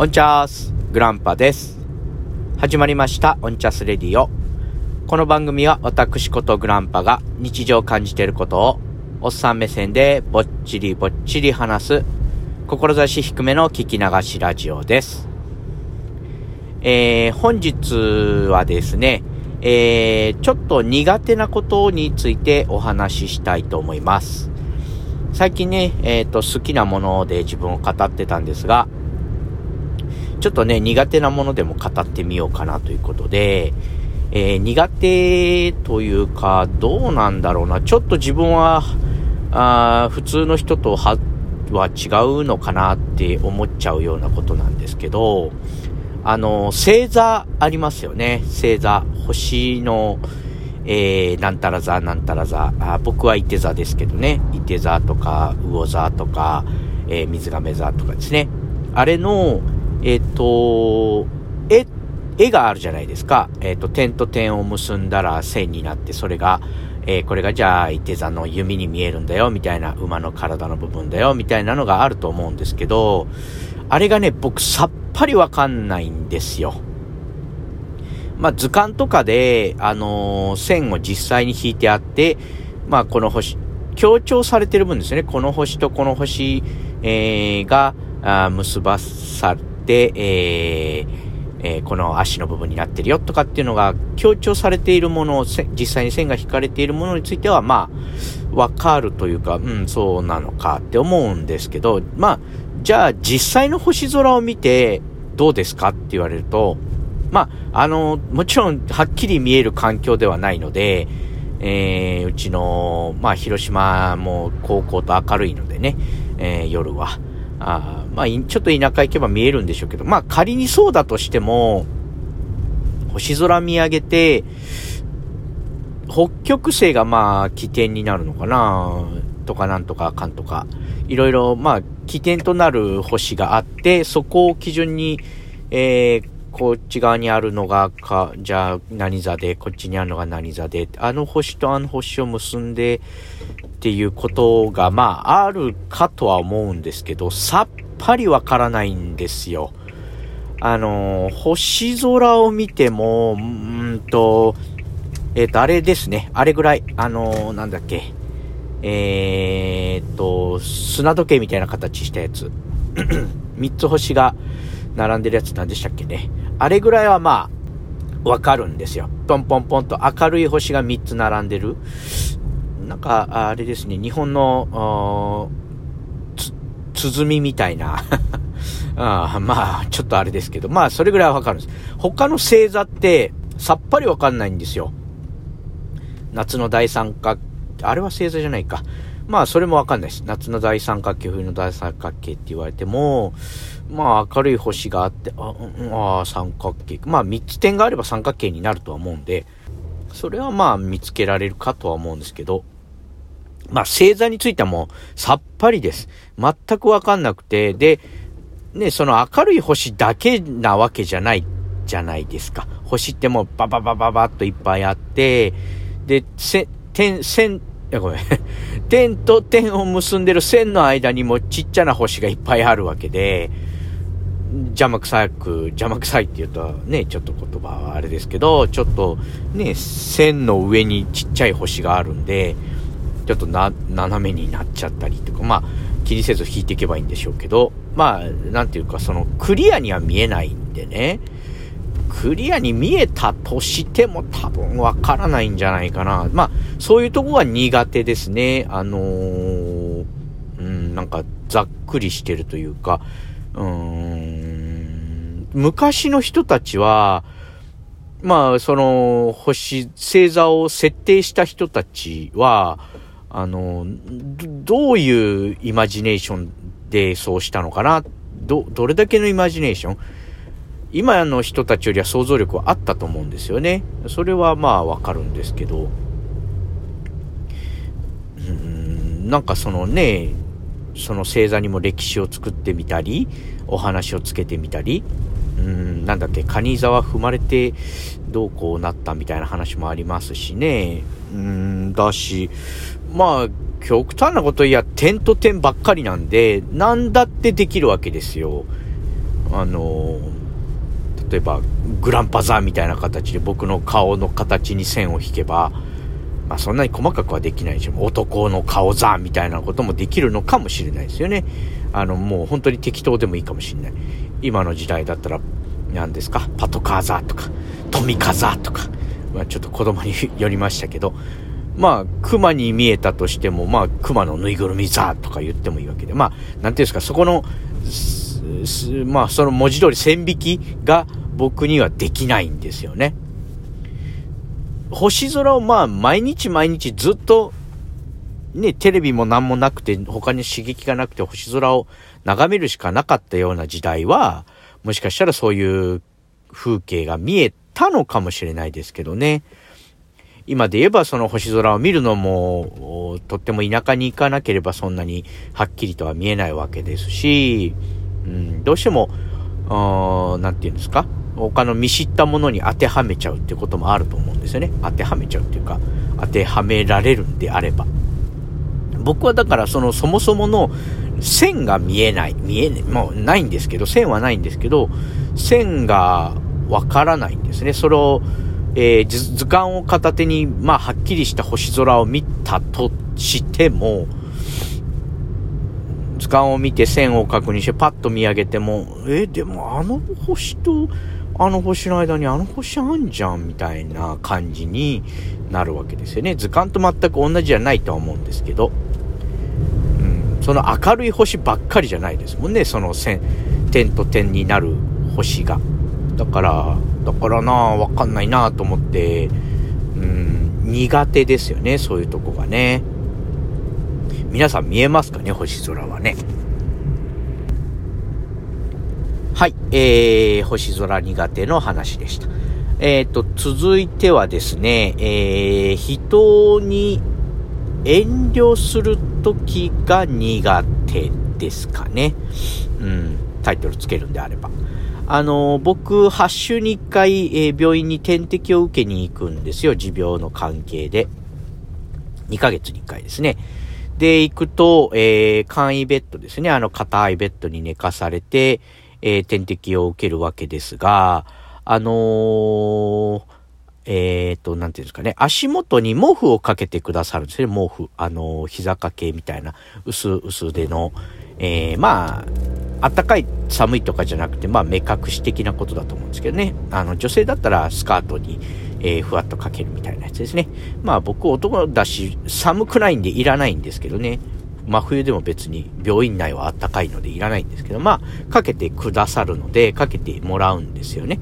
オンチャースグランパです。始まりましたオンチャスレディオ。この番組は私ことグランパが日常感じていることをおっさん目線でぼっちりぼっちり話す志低めの聞き流しラジオです。えー、本日はですね、えー、ちょっと苦手なことについてお話ししたいと思います。最近ね、えっ、と、好きなもので自分を語ってたんですが、ちょっとね、苦手なものでも語ってみようかなということで、えー苦手というか、どうなんだろうな。ちょっと自分は、あ普通の人とはは違うのかなって思っちゃうようなことなんですけど、あの、星座ありますよね。星座。星の、えー、なんたら座、なんたら座。あ僕は伊手座ですけどね。伊手座とか、魚座とか、えー水亀座とかですね。あれの、えっ、と、絵、絵があるじゃないですか。えっ、と、点と点を結んだら線になって、それが、えーこれがじゃあ、伊手座の弓に見えるんだよ、みたいな、馬の体の部分だよ、みたいなのがあると思うんですけど、あれがね、僕さっぱりわかんないんですよ。まあ、図鑑とかで、あのー線を実際に引いてあって、まあ、この星、強調されてる分ですね。この星とこの星、えーが、あ結ばされて、えーえーこの足の部分になってるよとかっていうのが強調されているもの、実際に線が引かれているものについては、まあ、わかるというか、うん、そうなのかって思うんですけど、まあ、じゃあ実際の星空を見てどうですかって言われると、まあ、あの、もちろんはっきり見える環境ではないので、えーうちの、まあ、広島も高校と明るいのでね、えー夜は。あまあ、ちょっと田舎行けば見えるんでしょうけど、まあ、仮にそうだとしても、星空見上げて、北極星がまあ起点になるのかなとかなんとかかんとか。いろいろまあ起点となる星があって、そこを基準に、えー、こっち側にあるのがか、じゃあ何座で、こっちにあるのが何座で、あの星とあの星を結んでっていうことがまああるかとは思うんですけど、さっぱりわからないんですよ。あのー星空を見ても、うーんと、えっ、と、あれですね。あれぐらい。あのーなんだっけ。えーっと、砂時計みたいな形したやつ。三つ星が並んでるやつ何でしたっけね。あれぐらいはまあ、わかるんですよ。ポンポンポンと明るい星が三つ並んでる。なんか、あれですね。日本の、鼓みたいな。あまあ、ちょっとあれですけど、まあ、それぐらいはわかるんです。他の星座って、さっぱりわかんないんですよ。夏の大三角、あれは星座じゃないか。まあ、それもわかんないです。夏の大三角形、冬の大三角形って言われても、まあ、明るい星があって、あ、うんあ三角形。まあ、三つ点があれば三角形になるとは思うんで、それはまあ、見つけられるかとは思うんですけど、まあ、星座についてはもう、さっぱりです。全くわかんなくて、で、ね、その明るい星だけなわけじゃないじゃないですか。星ってもうバババババッといっぱいあって、で、せ、点、線、いやごめん。点と点を結んでる線の間にもちっちゃな星がいっぱいあるわけで、邪魔くさく、邪魔くさいって言うとね、ちょっと言葉はあれですけど、ちょっとね、線の上にちっちゃい星があるんで、ちょっとな、斜めになっちゃったりとか、まあ、気にせず引いていけばいいんでしょうけど、まあ、なんていうか、その、クリアには見えないんでね、クリアに見えたとしても多分わからないんじゃないかな。まあ、そういうとこが苦手ですね。あのーうん、なんか、ざっくりしてるというか、うーん、昔の人たちは、まあ、その、星、星座を設定した人たちは、あの、どどういうイマジネーションでそうしたのかな？ど、どれだけのイマジネーション？今の人たちよりは想像力はあったと思うんですよね。それはまあわかるんですけど、うん、なんかそのね、その星座にも歴史を作ってみたり、お話をつけてみたり、うん、なんだっけ、カニ座は踏まれてどうこうなったみたいな話もありますしね。うん、だし、まあ、極端なこと言や、点と点ばっかりなんで、なんだってできるわけですよ。あの例えばグランパザーみたいな形で僕の顔の形に線を引けば、まあ、そんなに細かくはできないでしょ男の顔ザーみたいなこともできるのかもしれないですよね。あのもう本当に適当でもいいかもしれない。今の時代だったら何ですか？パトカーザーとかトミカザーとか、まあ、ちょっと子供に よりましたけどまあ、熊に見えたとしても、まあ、熊のぬいぐるみザーとか言ってもいいわけで、まあ、なんていうんですか、そこの、まあ、その文字通り線引きが僕にはできないんですよね。星空をまあ、毎日毎日ずっと、ね、テレビも何もなくて、他に刺激がなくて星空を眺めるしかなかったような時代は、もしかしたらそういう風景が見えたのかもしれないですけどね。今で言えばその星空を見るのも、とっても田舎に行かなければそんなにはっきりとは見えないわけですし、うん、どうしても、何て言うんですか？他の見知ったものに当てはめちゃうってこともあると思うんですよね。当てはめちゃうっていうか、当てはめられるんであれば。僕はだからそのそもそもの線が見えない、見えない、もうないんですけど、線はないんですけど、線がわからないんですね。それを、えー、図鑑を片手に、まあ、はっきりした星空を見たとしても、図鑑を見て線を確認してパッと見上げても、えー、でもあの星とあの星の間にあの星あんじゃんみたいな感じになるわけですよね。図鑑と全く同じじゃないとは思うんですけど、うん、その明るい星ばっかりじゃないですもんね、その線、点と点になる星が。だから、だからなわかんないなと思って、うん、苦手ですよね、そういうとこがね。皆さん見えますかね、星空はね。はい、えー、星空苦手の話でした。えっ、ー、と、続いてはですね、えー、人に遠慮するときが苦手ですかね。うん、タイトルつけるんであれば。あの、僕、8週に1回、えー、病院に点滴を受けに行くんですよ。持病の関係で。2ヶ月に1回ですね。で、行くと、えー、簡易ベッドですね。あの、硬いベッドに寝かされて、えー、点滴を受けるわけですが、あのー、えっ、ー、と、なんていうんですかね、足元に毛布をかけてくださるんですね、毛布。あのー、膝掛けみたいな、薄、薄手の、えー、まあ、あったかい寒いとかじゃなくて、まあ目隠し的なことだと思うんですけどね。あの女性だったらスカートに、えー、ふわっとかけるみたいなやつですね。まあ僕男だし寒くないんでいらないんですけどね。真冬でも別に病院内はあったかいのでいらないんですけど、まあかけてくださるのでかけてもらうんですよね。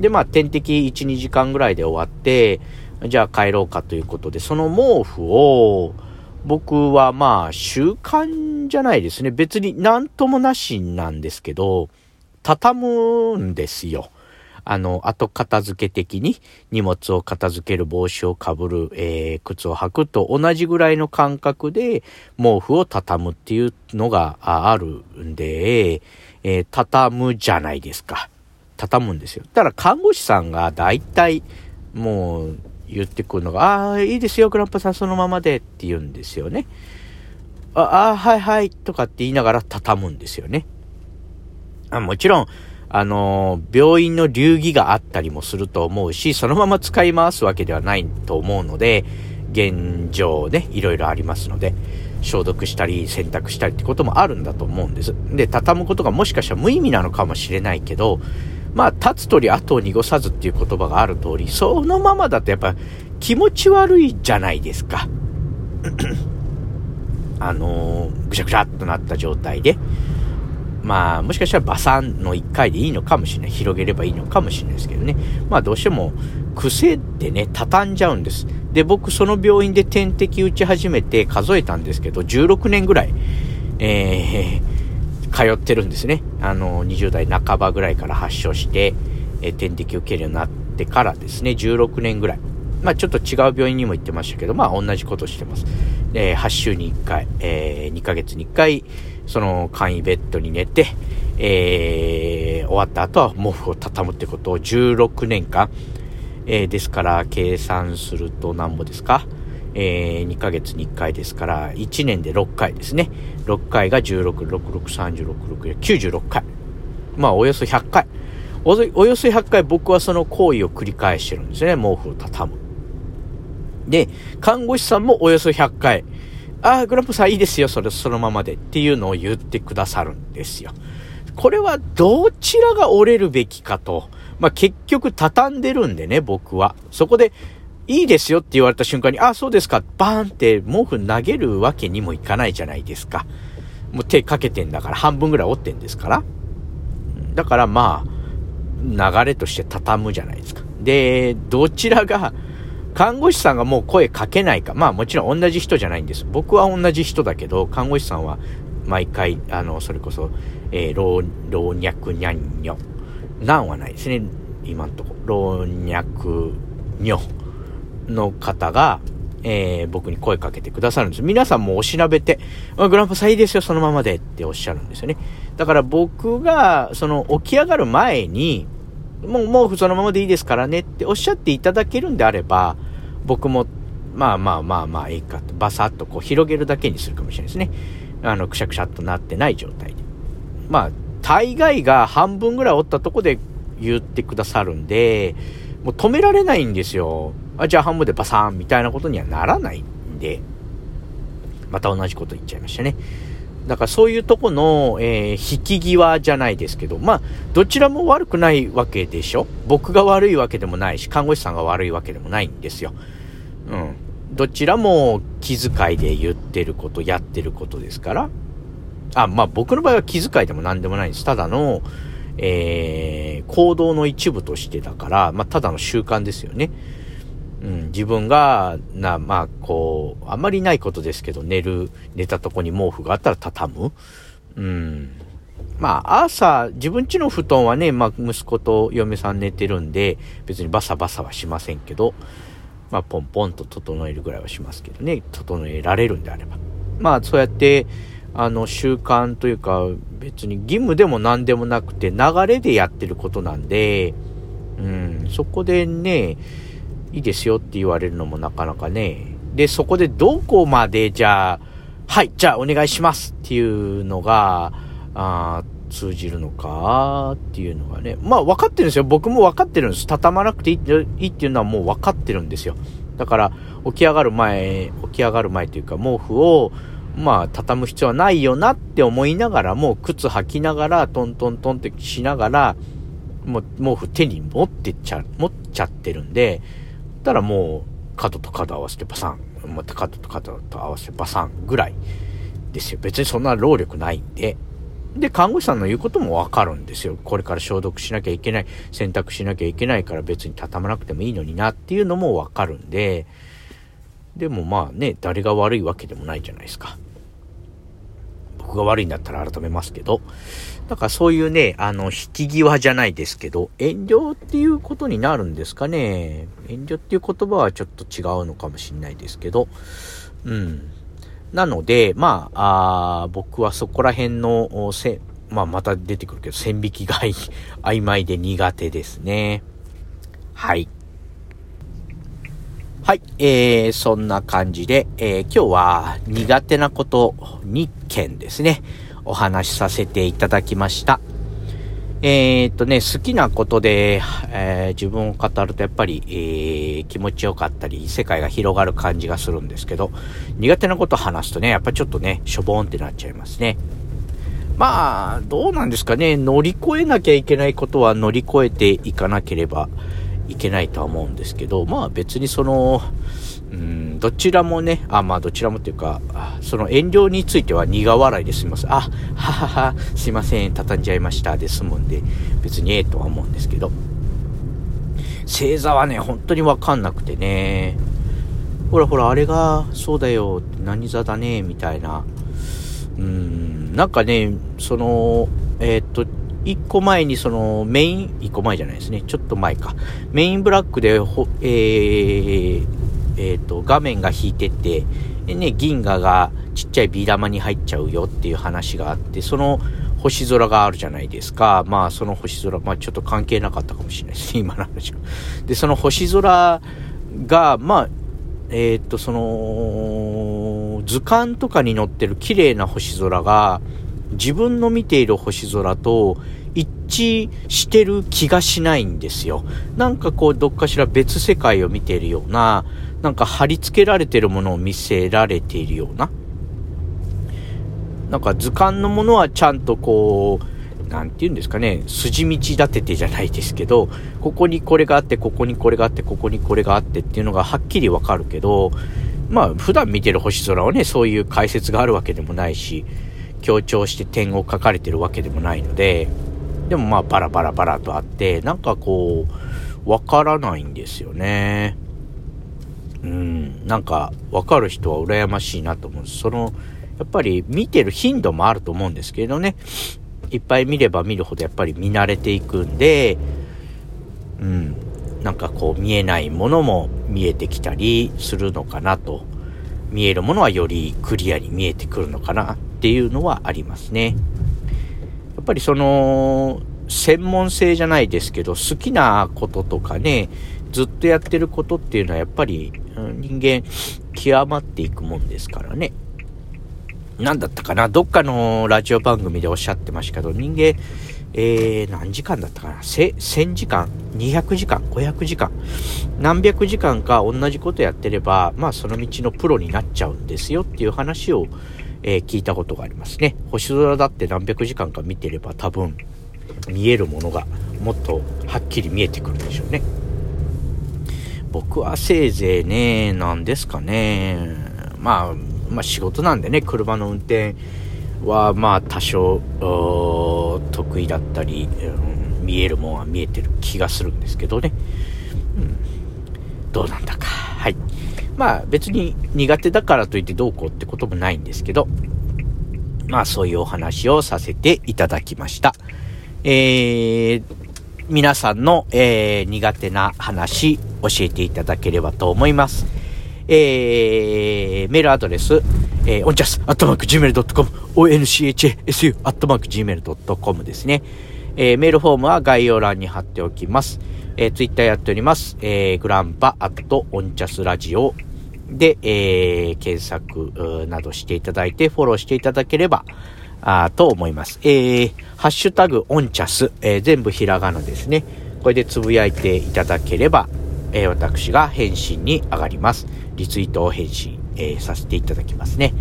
でまあ点滴1、2時間ぐらいで終わって、じゃあ帰ろうかということで、その毛布を、僕はまあ習慣じゃないですね。別になんともなしなんですけど、畳むんですよ。あの、後片付け的に荷物を片付ける帽子をかぶる、えー、靴を履くと同じぐらいの感覚で毛布を畳むっていうのがあるんで、えー、畳むじゃないですか。畳むんですよ。だから看護師さんが大体もう言ってくるのが、ああ、いいですよ、グランパさんそのままでって言うんですよね。ああ、はいはい、とかって言いながら畳むんですよね。あもちろん、あのー、病院の流儀があったりもすると思うし、そのまま使い回すわけではないと思うので、現状ね、いろいろありますので、消毒したり洗濯したりってこともあるんだと思うんです。で、畳むことがもしかしたら無意味なのかもしれないけど、まあ、立つ鳥後を濁さずっていう言葉がある通り、そのままだとやっぱ気持ち悪いじゃないですか。あのー、ぐしゃぐしゃっとなった状態で。まあ、もしかしたらバサンの1回でいいのかもしれない。広げればいいのかもしれないですけどね。まあ、どうしても癖でね、畳んじゃうんです。で、僕、その病院で点滴打ち始めて数えたんですけど、16年ぐらい、えー、通ってるんですね。あの、20代半ばぐらいから発症して、え点滴を受けるようになってからですね、16年ぐらい。まあちょっと違う病院にも行ってましたけど、まあ同じことしてます。えー、8週に1回、えー、2ヶ月に1回、その簡易ベッドに寝て、えー、終わった後は毛布を畳むってことを16年間、えー、ですから計算すると何ぼですか？えー、2ヶ月に1回ですから、1年で6回ですね。6回が16、66、36、6、96回。まあ、およそ100回。おおよそ100回僕はその行為を繰り返してるんですね。毛布を畳む。で、看護師さんもおよそ100回、ああ、グランプさんいいですよ、それ、そのままでっていうのを言ってくださるんですよ。これはどちらが折れるべきかと。まあ、結局畳んでるんでね、僕は。そこで、いいですよって言われた瞬間に、あ、そうですか、バーンって毛布投げるわけにもいかないじゃないですか。もう手かけてんだから、半分ぐらい折ってんですから。だからまあ、流れとして畳むじゃないですか。で、どちらが、看護師さんがもう声かけないか。まあもちろん同じ人じゃないんです。僕は同じ人だけど、看護師さんは毎回、あの、それこそ、えー、老、老若にゃんにょ。なんはないですね。今んとこ。老若にょの方が、えー、僕に声かけてくださるんです。皆さんもおしなべて、グランパさんいいですよ、そのままでっておっしゃるんですよね。だから僕が、その起き上がる前に、もう毛布そのままでいいですからねっておっしゃっていただけるんであれば、僕も、まあまあまあまあいいかと、バサッとこう広げるだけにするかもしれないですね。あの、くしゃくしゃっとなってない状態で。まあ、大概が半分ぐらい折ったとこで言ってくださるんで、もう止められないんですよ。あ、じゃあ半分でバサーンみたいなことにはならないんで、また同じこと言っちゃいましたね。だからそういうとこの、えー、引き際じゃないですけど、まあ、どちらも悪くないわけでしょ？僕が悪いわけでもないし、看護師さんが悪いわけでもないんですよ。うん。どちらも気遣いで言ってること、やってることですから。あ、まあ僕の場合は気遣いでも何でもないんです。ただの、えー、行動の一部としてだから、まあただの習慣ですよね。うん、自分が、な、まあ、こう、あんまりないことですけど、寝る、寝たとこに毛布があったら畳む。うん。まあ、朝、自分家の布団はね、まあ、息子と嫁さん寝てるんで、別にバサバサはしませんけど、まあ、ポンポンと整えるぐらいはしますけどね、整えられるんであれば。まあ、そうやって、あの、習慣というか、別に義務でも何でもなくて、流れでやってることなんで、うん、そこでね、いいですよって言われるのもなかなかね。で、そこでどこまでじゃあ、はい、じゃあお願いしますっていうのが、あ通じるのかっていうのがね。まあ分かってるんですよ。僕も分かってるんです。畳まなくていいっていうのはもう分かってるんですよ。だから起き上がる前、起き上がる前というか毛布をまあ畳む必要はないよなって思いながらも靴履きながらトントントンってしながらもう毛布手に持ってっちゃ、持っちゃってるんで、たらもう角と角合わせてバサン、また角と角と合わせてバサンぐらいですよ。別にそんな労力ないんで。で、看護師さんの言うこともわかるんですよ。これから消毒しなきゃいけない、洗濯しなきゃいけないから別に畳まなくてもいいのになっていうのもわかるんで、でもまあね、誰が悪いわけでもないじゃないですか。僕が悪いんだったら改めますけど、だからそういうね、あの、引き際じゃないですけど、遠慮っていうことになるんですかね。遠慮っていう言葉はちょっと違うのかもしれないですけど、うん。なので、まあ、あ僕はそこら辺の、せ、まあ、また出てくるけど、線引きが 曖昧で苦手ですね。はい。はい、えー、そんな感じで、えー、今日は苦手なこと2件ですね、お話しさせていただきました。えー、っとね、好きなことで、えー、自分を語るとやっぱり、えー、気持ちよかったり、世界が広がる感じがするんですけど、苦手なこと話すとね、やっぱちょっとね、しょぼーんってなっちゃいますね。まあ、どうなんですかね、乗り越えなきゃいけないことは乗り越えていかなければいけないとは思うんですけど、まあ別にその、うん、どちらもね、あ、まあどちらもっていうか、その遠慮については苦笑いで済みます。あ、ははは、すいません、畳んじゃいましたで済むんで、別にええとは思うんですけど。星座はね、本当にわかんなくてね、ほらほら、あれが、そうだよ、何座だね、みたいな。うん、なんかね、その、えー、っと、一個前にそのメイン、一個前じゃないですね。ちょっと前か。メインブラックで、えー、えー、と、画面が引いてって、でね、銀河がちっちゃいビー玉に入っちゃうよっていう話があって、その星空があるじゃないですか。まあ、その星空、まあちょっと関係なかったかもしれないですね、今の話は。で、その星空が、まあ、えっ、ー、と、その、図鑑とかに載ってる綺麗な星空が、自分の見ている星空と一致してる気がしないんですよ。なんかこう、どっかしら別世界を見ているような、なんか貼り付けられてるものを見せられているような。なんか図鑑のものはちゃんとこう、なんて言うんですかね、筋道立ててじゃないですけど、ここにこれがあって、ここにこれがあって、ここにこれがあってっていうのがはっきりわかるけど、まあ普段見てる星空はね、そういう解説があるわけでもないし、強調して点を書かれてるわけでもないので、でもまあバラバラバラとあって、なんかこう、わからないんですよね。うん、なんかわかる人は羨ましいなと思うんです。その、やっぱり見てる頻度もあると思うんですけどね。いっぱい見れば見るほどやっぱり見慣れていくんで、うん、なんかこう見えないものも見えてきたりするのかなと。見えるものはよりクリアに見えてくるのかなっていうのはありますね。やっぱりその、専門性じゃないですけど、好きなこととかね、ずっとやってることっていうのはやっぱり人間極まっていくもんですからね。何だったかな？どっかのラジオ番組でおっしゃってましたけど、人間、えー、何時間だったかな ?1000 時間 ?200 時間 ?500 時間？何百時間か同じことやってれば、まあその道のプロになっちゃうんですよっていう話を、えー、聞いたことがありますね。星空だって何百時間か見てれば多分見えるものがもっとはっきり見えてくるでしょうね。僕はせいぜいね、なんですかね。まあ、まあ仕事なんでね、車の運転はまあ多少得意だったり、うん、見えるもんは見えてる気がするんですけどね。うん、どうなんだか。まあ別に苦手だからといってどうこうってこともないんですけど、まあそういうお話をさせていただきました。えー、皆さんの、えー、苦手な話教えていただければと思います。えー、メールアドレス、えー、おんちゃす、アットマーク gmail.com、onchasu.gmail.com ですね。えー、メールフォームは概要欄に貼っておきます。えー、ツイッターやっております。えー、グランパ、アット、オンチャスラジオで、えー、検索などしていただいて、フォローしていただければ、あと思います。えー、ハッシュタグオンチャス、えー、全部ひらがなですね。これでつぶやいていただければ、えー、私が返信に上がります。リツイートを返信、えー、させていただきますね。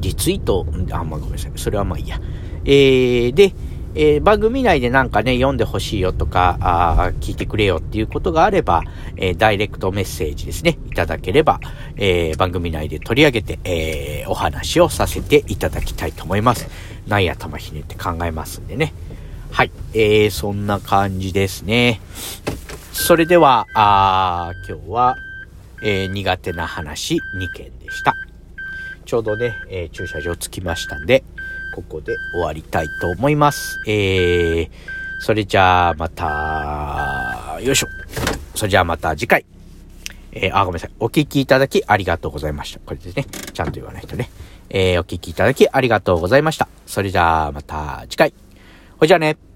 リツイート、あ、まあ、ごめんなさい。それはまあいいや。えー、で、えー、番組内でなんかね、読んでほしいよとか、あ聞いてくれよっていうことがあれば、えー、ダイレクトメッセージですね、いただければ、えー、番組内で取り上げて、えお話をさせていただきたいと思います。ない頭ひねって考えますんでね。はい。えー、そんな感じですね。それでは、あ今日は、え、苦手な話2件でした。ちょうどね、え、駐車場着きましたんで、ここで終わりたいと思います。えー、それじゃあまた、よいしょ。それじゃあまた次回。えー、あ、ごめんなさい。お聞きいただきありがとうございました。これですね。ちゃんと言わないとね。えー、お聞きいただきありがとうございました。それじゃあまた次回。ほいじゃあね。